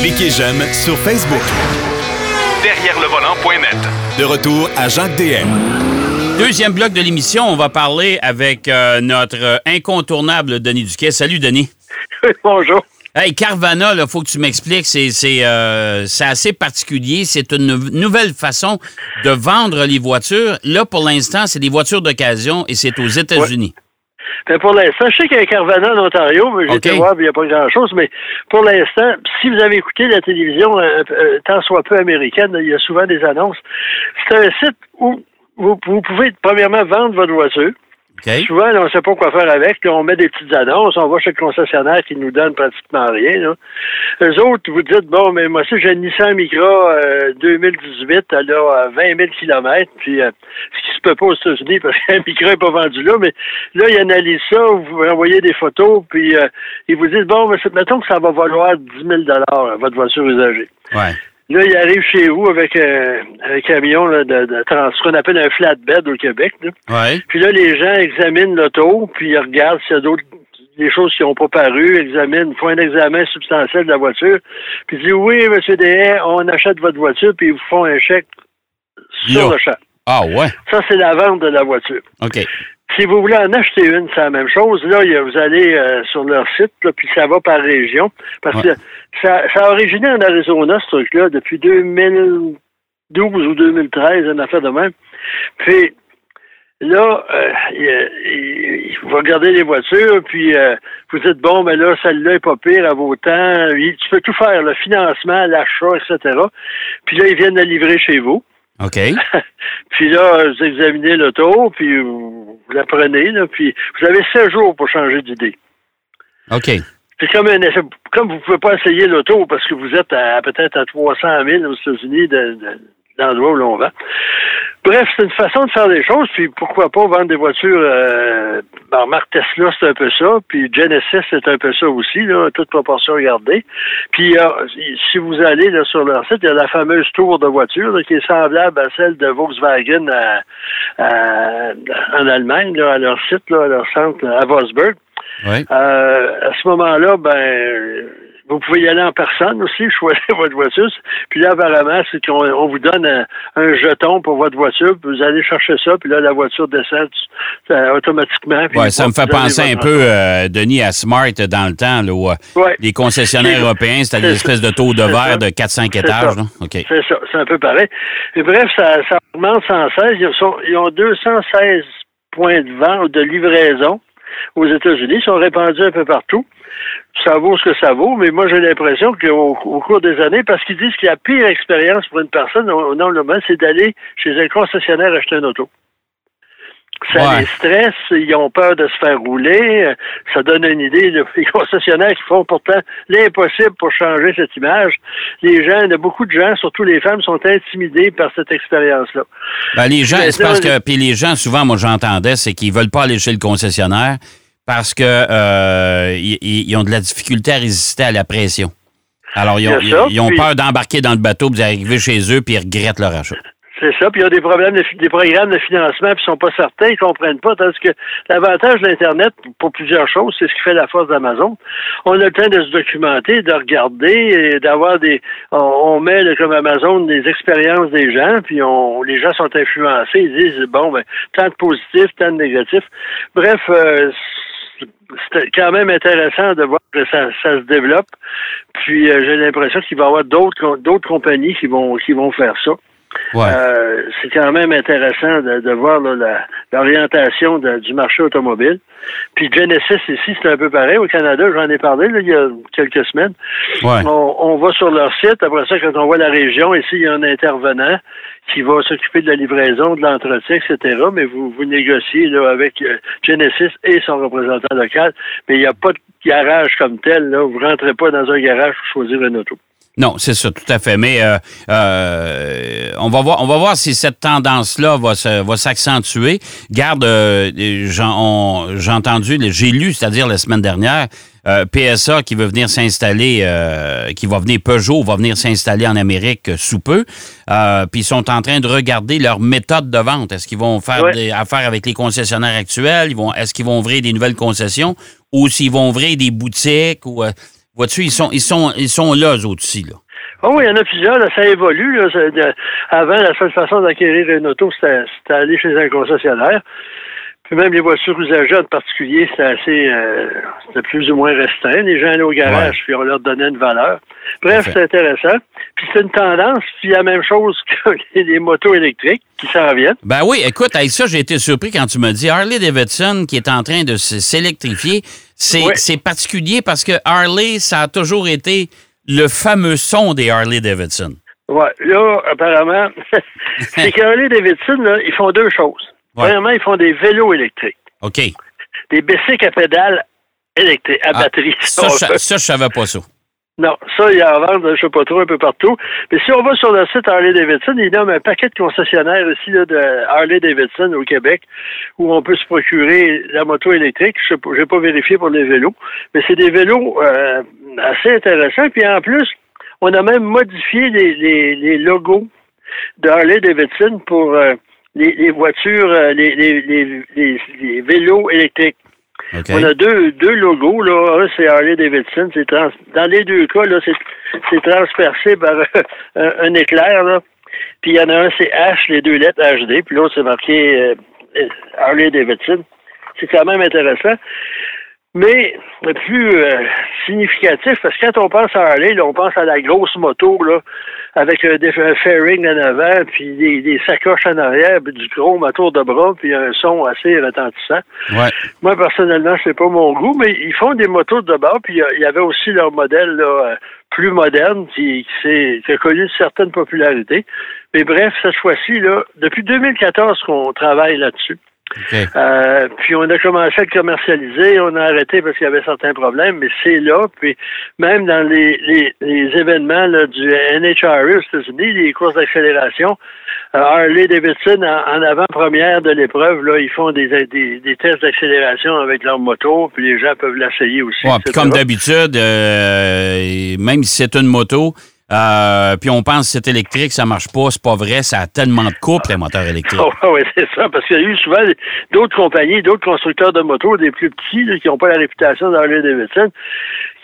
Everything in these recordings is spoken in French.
Cliquez j'aime sur Facebook. Derrière le volant.net. De retour à Jacques DM. Deuxième bloc de l'émission, on va parler avec euh, notre incontournable Denis Duquet. Salut, Denis. Bonjour. Hey, Carvana, il faut que tu m'expliques. C'est c'est, euh, c'est assez particulier. C'est une nou- nouvelle façon de vendre les voitures. Là, pour l'instant, c'est des voitures d'occasion et c'est aux États-Unis. Ben, pour l'instant, je sais qu'il y a un Carvana en Ontario, mais j'ai été OK. voir, il n'y a pas grand-chose, mais pour l'instant, si vous avez écouté la télévision, euh, euh, tant soit peu américaine, il y a souvent des annonces. C'est un site où vous, vous pouvez, premièrement, vendre votre voiture. Souvent, là, on ne sait pas quoi faire avec. Là, on met des petites annonces, on va chez le concessionnaire qui nous donne pratiquement rien. Là. Eux autres, vous dites, bon, mais moi aussi, j'ai une Nissan Micra euh, 2018, elle a euh, 20 000 km, puis euh, ce qui se peut pas aux États-Unis, parce qu'un Micra n'est pas vendu là, mais là, ils analysent ça, vous envoyez des photos, puis euh, ils vous disent, bon, mais mettons que ça va valoir 10 000 euh, votre voiture usagée. Ouais. Là, il arrive chez vous avec un, un camion là, de, de trans- ce qu'on appelle un flatbed au Québec. Là. Ouais. Puis là, les gens examinent l'auto, puis ils regardent s'il y a d'autres des choses qui n'ont pas paru, examinent, font un examen substantiel de la voiture, puis ils disent oui, monsieur Dehaye, on achète votre voiture, puis ils vous font un chèque sur Là. le champ. Ah, ouais. Ça, c'est la vente de la voiture. OK. Si vous voulez en acheter une, c'est la même chose. Là, vous allez euh, sur leur site, là, puis ça va par région. Parce Ouais. que ça, ça a originé en Arizona, ce truc-là, depuis 2012 ou 2013, une affaire de même. Puis là, euh, il, il- vous regardez les voitures, puis euh, vous dites, bon, mais là, celle-là est pas pire à vos temps. Il- Tu peux tout faire, le financement, l'achat, etc. Puis là, ils viennent la livrer chez vous. OK. Puis là, vous examinez l'auto, puis vous, vous la prenez, là, puis vous avez 16 jours pour changer d'idée. OK. C'est comme un essai. Comme vous ne pouvez pas essayer l'auto parce que vous êtes à, peut-être à 300 000 aux États-Unis de, de- d'endroits où l'on vend. Bref, c'est une façon de faire des choses, puis pourquoi pas vendre des voitures. Euh, ben, marque Tesla, c'est un peu ça, puis Genesis, c'est un peu ça aussi, là, toute proportion gardée. Puis euh, si vous allez là, sur leur site, il y a la fameuse tour de voiture là, qui est semblable à celle de Volkswagen à- à- en Allemagne, là, à leur site, là, à leur centre à Wolfsburg. Ouais. Euh, à ce moment-là, ben, vous pouvez y aller en personne aussi, choisir votre voiture. Puis là, apparemment, c'est qu'on on vous donne un, un jeton pour votre voiture, puis vous allez chercher ça, puis là, la voiture descend euh, automatiquement. Ouais, ça me fait penser un peu, euh, Denis, à Smart dans le temps, là, où euh, Ouais. les concessionnaires européens, c'était des c'est espèces de taux de verre de 4-5 C'est étages. ça. C'est ça, c'est un peu pareil. Et bref, ça, ça augmente sans cesse. Ils, sont- ils ont 216 points de vente, de livraison aux États-Unis. Ils sont répandus un peu partout. Ça vaut ce que ça vaut, mais moi j'ai l'impression qu'au au cours des années, parce qu'ils disent que la pire expérience pour une personne monde, c'est d'aller chez un concessionnaire acheter un auto. Ça Ouais. les stresse, ils ont peur de se faire rouler. euh, Ça donne une idée. Les concessionnaires qui font pourtant l'impossible pour changer cette image. Les gens, il y a beaucoup de gens, surtout les femmes, sont intimidés par cette expérience-là. Ben, les gens, c'est parce que, puis les gens, souvent, moi, j'entendais, c'est qu'ils veulent pas aller chez le concessionnaire parce que euh, ils, ont de la difficulté à résister à la pression. Alors, ils ont, ils- ils ont puis- peur d'embarquer dans le bateau, puis d'arriver chez eux, puis ils regrettent leur achat. C'est ça, puis il y a des problèmes, de, des programmes de financement, puis ils sont pas certains, ils comprennent pas, tandis que l'avantage de l'Internet, pour plusieurs choses, c'est ce qui fait la force d'Amazon. On a le temps de se documenter, de regarder, et d'avoir des... On, on met, là, comme Amazon, des expériences des gens, puis on, les gens sont influencés, ils disent, bon, ben, tant de positifs, tant de négatifs. Bref, euh, c'est quand même intéressant de voir que ça, ça se développe. Puis euh, j'ai l'impression qu'il va y avoir d'autres d'autres compagnies qui vont qui vont faire ça. Ouais. Euh, c'est quand même intéressant de, de voir l'orientation du marché automobile. Puis Genesis ici, c'est un peu pareil. Au Canada, j'en ai parlé là, il y a quelques semaines. ouais. On, on va sur leur site. Après ça, quand on voit la région, ici, il y a un intervenant qui va s'occuper de la livraison, de l'entretien, etc. Mais vous, vous négociez avec euh, Genesis et son représentant local. Mais il n'y a pas de garage comme tel. Là. Vous ne rentrez pas dans un garage pour choisir une auto. Non, c'est ça, tout à fait. Mais euh, euh, on va voir, on va voir si cette tendance-là va va s'accentuer. Garde, j'ai entendu, j'ai lu, c'est-à-dire la semaine dernière, euh, PSA qui veut venir s'installer, euh, qui va venir Peugeot va venir s'installer en Amérique euh, sous peu. Euh, Puis ils sont en train de regarder leur méthode de vente. Est-ce qu'ils vont faire Ouais. des affaires avec les concessionnaires actuels? Ils vont, est-ce qu'ils vont ouvrir des nouvelles concessions? Ou s'ils vont ouvrir des boutiques? Ou euh, Vois-tu, ils sont, ils sont, ils sont là, eux aussi, là. Oh oui, il y en a plusieurs, là, ça évolue. Là, Ça- de- avant, la seule façon d'acquérir une auto, c'était c'était aller chez un concessionnaire. Puis même les voitures usagées en particulier, c'était assez euh, c'était plus ou moins restreint. Les gens allaient au garage, Ouais. puis on leur donnait une valeur. Bref, c'est intéressant. Puis c'est une tendance, puis la même chose que les, les motos électriques qui s'en viennent. Ben oui, écoute, avec ça, j'ai été surpris quand tu m'as dit Harley Davidson qui est en train de s'électrifier. C'est c'est particulier parce que Harley, ça a toujours été le fameux son des Harley Davidson. Ouais, là, apparemment, c'est que Harley Davidson, là, ils font deux choses. Ouais. Premièrement, ils font des vélos électriques, OK. des bicycles à pédales électriques, à Ah, batterie. Ça, je, ça, je savais pas ça. Non, ça, il y a en vente, je sais pas trop, un peu partout. Mais si on va sur le site Harley Davidson, il nomme un paquet de concessionnaires ici là, de Harley Davidson au Québec où on peut se procurer la moto électrique. Je n'ai pas vérifié pour les vélos, mais c'est des vélos euh, assez intéressants. Puis en plus, on a même modifié les, les, les logos de Harley Davidson pour euh, les, les voitures, euh, les, les, les, vélos électriques. OK. On a deux, deux logos, là. Un, c'est Harley Davidson. C'est trans- Dans les deux cas, là, c'est, c'est transpercé par un, un éclair, là. Puis il y en a un, c'est H, les deux lettres HD, puis l'autre, c'est marqué euh, euh, Harley Davidson. C'est quand même intéressant. Mais le plus euh, significatif, parce que quand on pense à Harley, là, on pense à la grosse moto, là, avec un, dé- un fairing en avant, puis des, des sacoches en arrière, puis du chrome à tour de bras, puis un son assez retentissant. Ouais. Moi, personnellement, c'est pas mon goût, mais ils font des motos de bord, puis il y avait aussi leur modèle là, euh, plus moderne qui, qui, s'est- qui a connu une certaine popularité. Mais bref, cette fois-ci, là, depuis 2014 qu'on travaille là-dessus. Euh, puis on a commencé à le commercialiser, on a arrêté parce qu'il y avait certains problèmes, mais c'est là. Puis même dans les, les, les événements là, du NHRA aux États-Unis, les courses d'accélération, euh, Harley Davidson, en, en avant-première de l'épreuve, là, ils font des, des, des tests d'accélération avec leur moto, puis les gens peuvent l'essayer aussi. Ouais, puis etc. comme d'habitude, euh, même si c'est une moto, euh, puis on pense que c'est électrique, ça marche pas, c'est pas vrai, ça a tellement de couple, les moteurs électriques. Oh, oui, c'est ça, parce qu'il y a eu souvent d'autres compagnies, d'autres constructeurs de motos, des plus petits, là, qui n'ont pas la réputation d'Harley Davidson,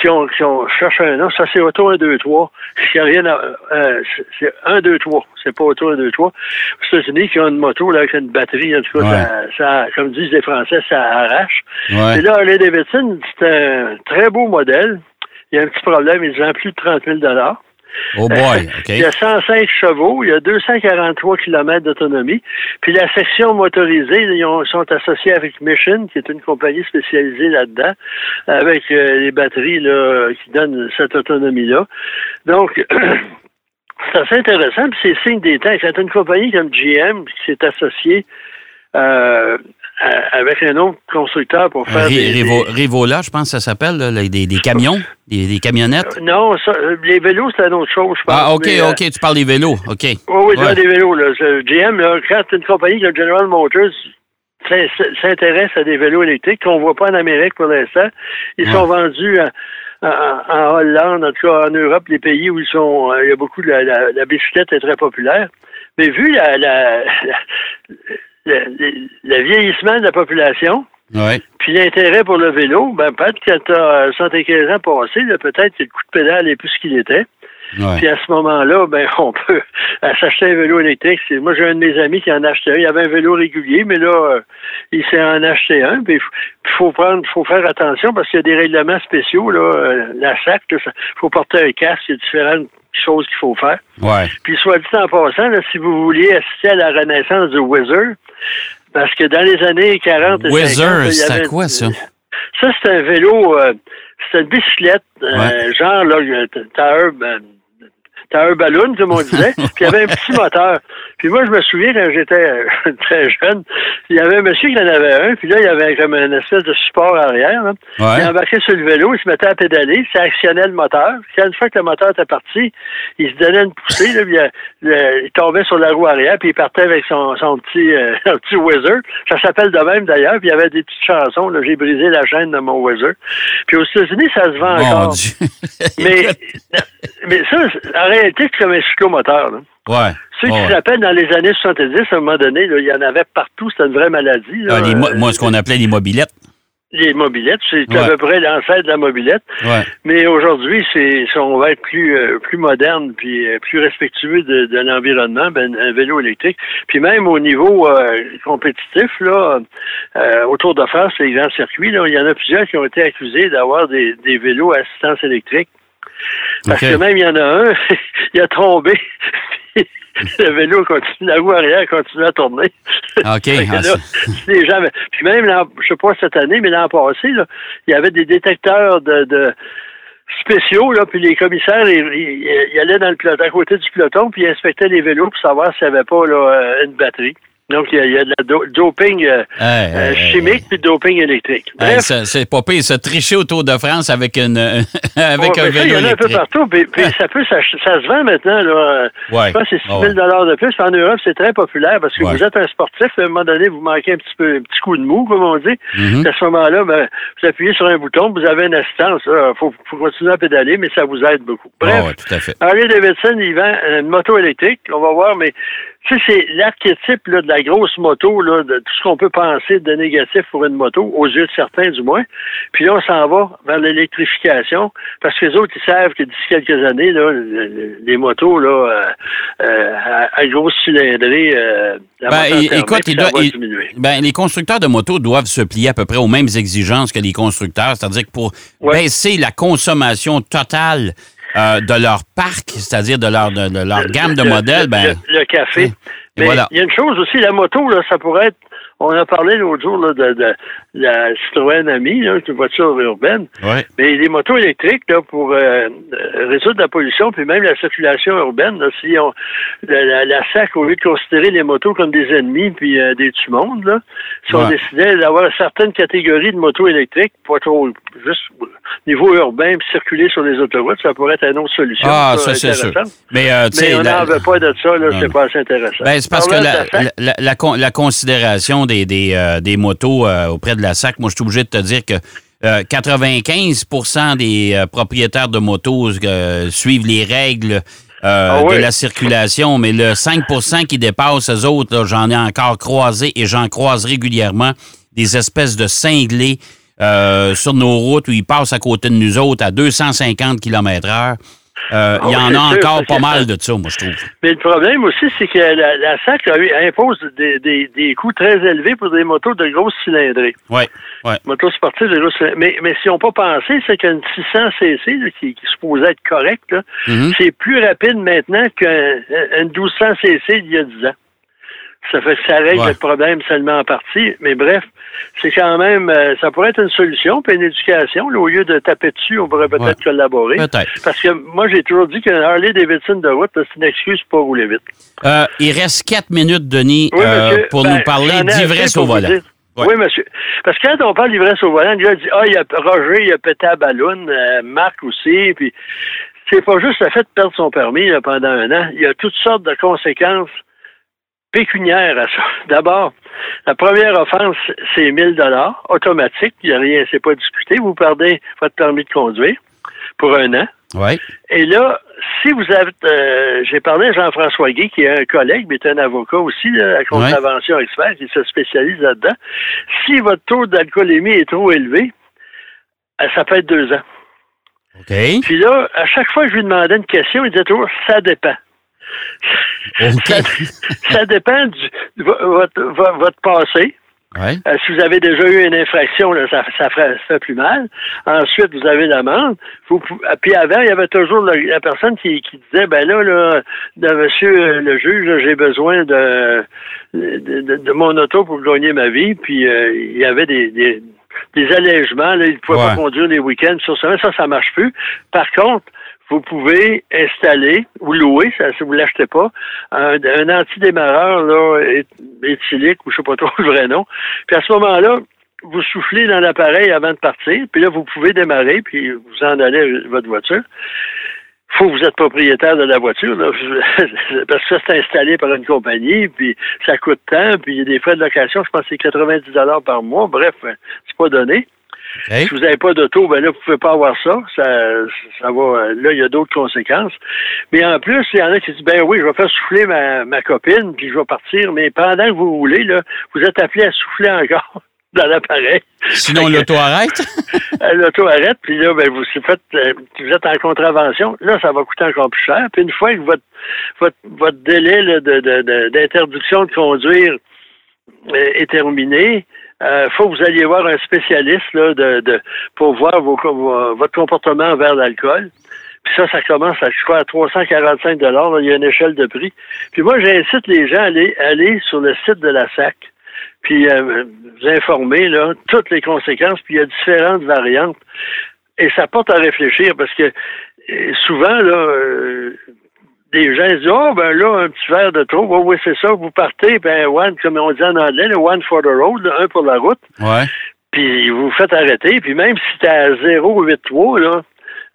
qui ont, qui ont cherché un nom. Ça, c'est Auto 1, 2, 3. Il y a rien à, euh, c'est- c'est 1, 2, 3. C'est pas Auto 1, 2, 3. Aux États-Unis, qui ont une moto, là, avec une batterie, en tout cas, Ouais. ça, ça, comme disent les Français, ça arrache. Ouais. Et là, Harley Davidson, c'est un très beau modèle. Il y a un petit problème, ils vendent plus de 30 000 Oh boy, il y a OK. 105 chevaux, il y a 243 km d'autonomie. Puis la section motorisée, ils ont- sont associés avec Mission, qui est une compagnie spécialisée là-dedans, avec euh, les batteries là, qui donnent cette autonomie-là. Donc, c'est assez intéressant, puis c'est signe des temps. C'est une compagnie comme GM qui s'est associée euh, à- avec un autre constructeur pour faire Ri- des, Rivo- des- Rivola, je pense que ça s'appelle, des, des camions, des, des camionnettes. Non, ça, euh, les vélos, c'est une autre chose, je pense. Ah, OK, mais, euh, OK, tu parles des vélos, OK. Oui, oui, Ouais. des vélos. Là. GM, là, quand une compagnie comme General Motors s'in- s'intéresse à des vélos électriques qu'on ne voit pas en Amérique pour l'instant, ils Ouais. sont vendus en, Hollande, en tout cas en Europe, les pays où ils sont, euh, il y a beaucoup de la, la, la bicyclette est très populaire. Mais vu la, la, la- le vieillissement de la population, Ouais. puis l'intérêt pour le vélo, ben peut-être que tu as 75 ans passés, là, peut-être que le coup de pédale est plus ce qu'il était. Ouais. Puis à ce moment-là, ben on peut s'acheter un vélo électrique. Moi, j'ai un de mes amis qui en a acheté un. Il avait un vélo régulier, mais là, euh, il s'est en acheté un. Puis il faut prendre, faut faire attention parce qu'il y a des règlements spéciaux. Là, euh, la SAC, il faut porter un casque. Il y a différentes choses qu'il faut faire. Ouais. Puis soit dit en passant, là, si vous vouliez assister à la renaissance du Whizzer, parce que dans les années 40 et 50, Whizzer, là, il y c'était quoi, ça? Ça, c'est un vélo, euh, c'est une bicyclette, euh, genre, là, t'as un, ben, t'as un ballon, comme on disait, puis il y avait un petit moteur. Puis moi, je me souviens, quand j'étais euh, très jeune, il y avait un monsieur qui en avait un, puis là, il y avait comme une espèce de support arrière. là. Ouais. Il embarquait sur le vélo, il se mettait à pédaler, ça actionnait le moteur. Puis une fois que le moteur était parti, il se donnait une poussée, là, puis, le- il tombait sur la roue arrière, puis il partait avec son, son petit, euh, un petit whizzer. Ça s'appelle de même d'ailleurs, puis il y avait des petites chansons, là, j'ai brisé la chaîne de mon whizzer. Puis aux États-Unis, ça se vend Mon encore. Dieu. Mais, mais ça, en réalité, c'est comme un cyclomoteur. Là. ouais. Ceux qui se rappellent, dans les années 70, à un moment donné, là, il y en avait partout, c'était une vraie maladie. là. Ah, les mo- Euh, moi, ce qu'on appelait les mobilettes. les mobilettes. C'est Ouais. à peu près l'ancêtre de la mobilette. Ouais. Mais aujourd'hui, c'est si on va être plus euh, plus moderne puis euh, plus respectueux de, de l'environnement, ben, un vélo électrique. Puis même au niveau euh, compétitif, là, autour de France, les grands circuits, là, il y en a plusieurs qui ont été accusés d'avoir des, des vélos à assistance électrique. Parce OK. que même il y en a un, il a tombé. le vélo continue, la roue arrière continue à tourner. OK. Fait que Ah, là, les gens, puis même, je sais pas cette année, mais l'an passé, là, il y avait des détecteurs de, de spéciaux, là, puis les commissaires, ils, ils- ils allaient dans le peloton, à côté du peloton, puis ils inspectaient les vélos pour savoir s'il n'y avait pas là, euh, une batterie. Donc, il y a, il y a de la do- doping euh, Hey, euh, chimique puis doping électrique. hey, c'est pas pire, se tricher au Tour de France avec, une, avec Ouais, un il y en a un peu partout, puis, puis ça peut, ça, ça se vend maintenant, là. Ouais. Je pense que c'est 6 000 Ouais. de plus. En Europe, c'est très populaire parce que Ouais. vous êtes un sportif, à un moment donné, vous manquez un petit peu, un petit coup de mou, comme on dit. Mhm. À ce moment-là, ben, vous appuyez sur un bouton, vous avez une assistance. Il faut, faut continuer à pédaler, mais ça vous aide beaucoup. Bref, ouais, tout à fait. Harley Davidson, il vend une moto électrique. On va voir, mais tu sais, c'est l'archétype là, de la grosse moto, là, de tout ce qu'on peut penser de négatif pour une moto, aux yeux de certains du moins. Puis là, on s'en va vers l'électrification, parce que les autres, ils savent que d'ici quelques années, là, le- le- les motos là, euh, euh, à, à grosse cylindrée, euh, la Ben, écoute, il doit- va il- diminuer. Ben, les constructeurs de motos doivent se plier à peu près aux mêmes exigences que les constructeurs, c'est-à-dire que pour Ouais. baisser la consommation totale euh, de leur parc, c'est-à-dire de leur, de, de leur gamme de Le- modèles, le, ben, le, le café. Et Mais voilà. il y a une chose aussi, la moto, là, ça pourrait être. On a parlé l'autre jour là, de, de la Citroën Ami, là, une voiture urbaine. ouais. Mais les motos électriques, là, pour euh, euh, résoudre la pollution, puis même la circulation urbaine, là, si on, la, la, la SAC, au lieu de considérer les motos comme des ennemis puis euh, des tues-mondes, là, si on décidait d'avoir certaines catégories de motos électriques, pas trop juste au niveau urbain, puis circuler sur les autoroutes, ça pourrait être une autre solution. Ah, ça, c'est sûr. Mais, euh, on n'en veut pas de ça, là, c'est pas assez intéressant. Ben, c'est parce que la, la, la- la con- la considération des, des, des motos auprès de la SAC, moi, je suis obligé de te dire que euh, 95% des euh, propriétaires de motos euh, suivent les règles euh, Ah oui. de la circulation, mais le 5% qui dépasse eux autres, j'en ai encore croisé et j'en croise régulièrement des espèces de cinglés sur nos routes où ils passent à côté de nous autres à 250 km heure. Euh, il y Ah en a encore pas mal de ça, moi, je trouve. Mais le problème aussi, c'est que la, la SAC impose des, des, des coûts très élevés pour des motos de grosse cylindrée. Oui, oui. Motos sportives de grosse cylindrée. Mais, mais si on pas pensé, c'est qu'une 600 cc, là, qui, qui supposait être correcte, là, Mhm. c'est plus rapide maintenant qu'une 1200 cc il y a 10 ans. Ça fait que ça règle Ouais. le problème seulement en partie. Mais bref, c'est quand même, euh, ça pourrait être une solution, puis une éducation. là, au lieu de taper dessus, on pourrait peut-être Ouais. collaborer. Peut-être. Parce que moi, j'ai toujours dit qu'un Harley Davidson de route, c'est une excuse pour rouler vite. Euh, il reste quatre minutes, Denis, Oui, euh, pour Ben, nous parler ai assez d'ivresse au volant. Ouais. Oui, monsieur. Parce que quand on parle d'ivresse au volant, gars dit Ah, il y a Roger, il a pété à ballon, Marc aussi, puis c'est pas juste le fait de perdre son permis là, pendant un an. Il y a toutes sortes de conséquences pécuniaires à ça. D'abord, la première offense, c'est 1000 dollars automatique. Il n'y a rien, c'est pas discuté. Vous perdez votre permis de conduire pour un an. Oui. Et là, si vous avez, euh, j'ai parlé à Jean-François Guy, qui est un collègue, mais est un avocat aussi, là, à contravention expert, qui se spécialise là-dedans. Si votre taux d'alcoolémie est trop élevé, euh, ça peut être deux ans. OK. Puis là, à chaque fois que je lui demandais une question, il disait toujours, ça dépend. Ça, ça dépend du, votre, vo- votre passé. Ouais. Euh, si vous avez déjà eu une infraction, là, ça, ça, ferait- ça fait plus mal. Ensuite, vous avez l'amende. Ah, Puis avant, il y avait toujours la personne qui, qui disait, ben là, là, monsieur euh, le juge, j'ai besoin de, de, de- de mon auto pour gagner ma vie. Puis euh, il y avait des, des, des allègements. Là, il ne pouvait Ouais. pas conduire les week-ends. Sur ça, ça, ça marche plus. Par contre, vous pouvez installer ou louer, si vous ne l'achetez pas, un, un antidémarreur là, éthylique, ou je ne sais pas trop le vrai nom. Puis à ce moment-là, vous soufflez dans l'appareil avant de partir, puis là, vous pouvez démarrer, puis vous en allez votre voiture. faut que vous êtes propriétaire de la voiture, là, parce que ça, c'est installé par une compagnie, puis ça coûte tant, puis il y a des frais de location, je pense que c'est 90 par mois. Bref, c'est pas donné. Si vous n'avez pas d'auto, ben là, vous pouvez pas avoir ça. Ça, ça va. Là, il y a d'autres conséquences. Mais en plus, il y en a qui disent ben oui, je vais faire souffler ma, ma copine, puis je vais partir. Mais pendant que vous roulez, là, vous êtes appelé à souffler encore. dans l'appareil. Sinon, l'auto arrête? l'auto arrête, puis là, ben, vous, faites, euh, vous êtes en contravention. Là, ça va coûter encore plus cher. Puis une fois que votre, votre, votre délai d'interdiction de, de, conduire euh, est terminé, euh, faut que vous alliez voir un spécialiste là, de, de, pour voir vos, votre comportement vers l'alcool. Puis ça, ça commence à, je crois, à 345 dollars. Il y a une échelle de prix. Puis moi, j'incite les gens à aller, aller sur le site de la SAC, puis euh, vous informer là, toutes les conséquences. Puis il y a différentes variantes. Et ça porte à réfléchir parce que euh, souvent, là, des gens disent Oh, ben là, un petit verre de trop. Oui, oui, c'est ça. Vous partez, ben, one, comme on dit en anglais, le one for the road, un pour la route. Ouais. Puis vous vous faites arrêter. Puis même si t'es à 0,83, là,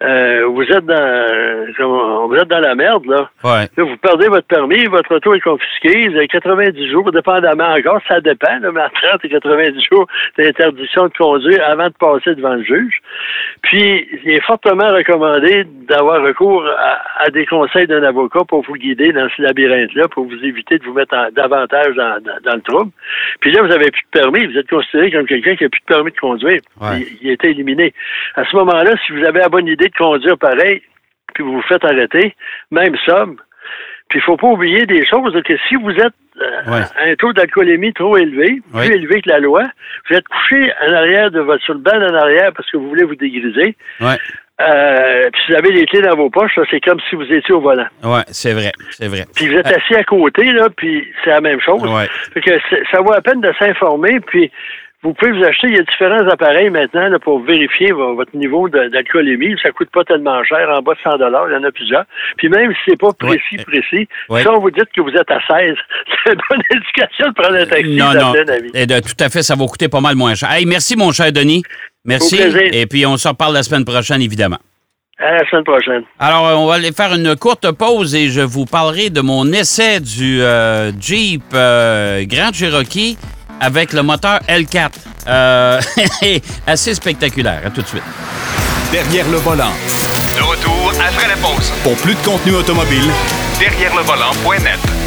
euh, vous êtes dans vous êtes dans la merde, là. Ouais. là. Vous perdez votre permis, votre auto est confisquée, vous avez 90 jours, dépendamment encore, ça dépend, là, mais à 30 et 90 jours d'interdiction de conduire avant de passer devant le juge. Puis, il est fortement recommandé d'avoir recours à, des conseils d'un avocat pour vous guider dans ce labyrinthe-là, pour vous éviter de vous mettre davantage dans, le trouble. Puis là, vous avez plus de permis, vous êtes considéré comme quelqu'un qui a plus de permis de conduire. Il, il a été éliminé. À ce moment-là, si vous avez la bonne idée conduire pareil, puis vous vous faites arrêter, même somme. Puis il faut pas oublier des choses, que si vous êtes euh, à un taux d'alcoolémie trop élevé, plus élevé que la loi, vous êtes couché en arrière de votre sur le banc en arrière parce que vous voulez vous dégriser. Euh, puis vous avez les clés dans vos poches, c'est comme si vous étiez au volant. Oui, c'est vrai, c'est vrai. Puis vous êtes assis à côté, là, puis c'est la même chose. que ça vaut la peine de s'informer, puis vous pouvez vous acheter, il y a différents appareils maintenant là, pour vérifier votre niveau d'alcoolémie. Ça coûte pas tellement cher, en bas de 100 dollars, il y en a plusieurs. Puis même si c'est pas précis, précis, si on vous dit que vous êtes à 16, c'est une bonne indication de prendre un taxi. Non, non. Et de, tout à fait, ça va coûter pas mal moins cher. Hey, merci mon cher Denis. Merci. Et puis on se reparle la semaine prochaine, évidemment. À la semaine prochaine. Alors, on va aller faire une courte pause et je vous parlerai de mon essai du euh, Jeep euh, Grand Cherokee avec le moteur L4. Euh, assez spectaculaire. À tout de suite. Derrière le volant. De retour après la pause. Pour plus de contenu automobile, derrière le volant.net.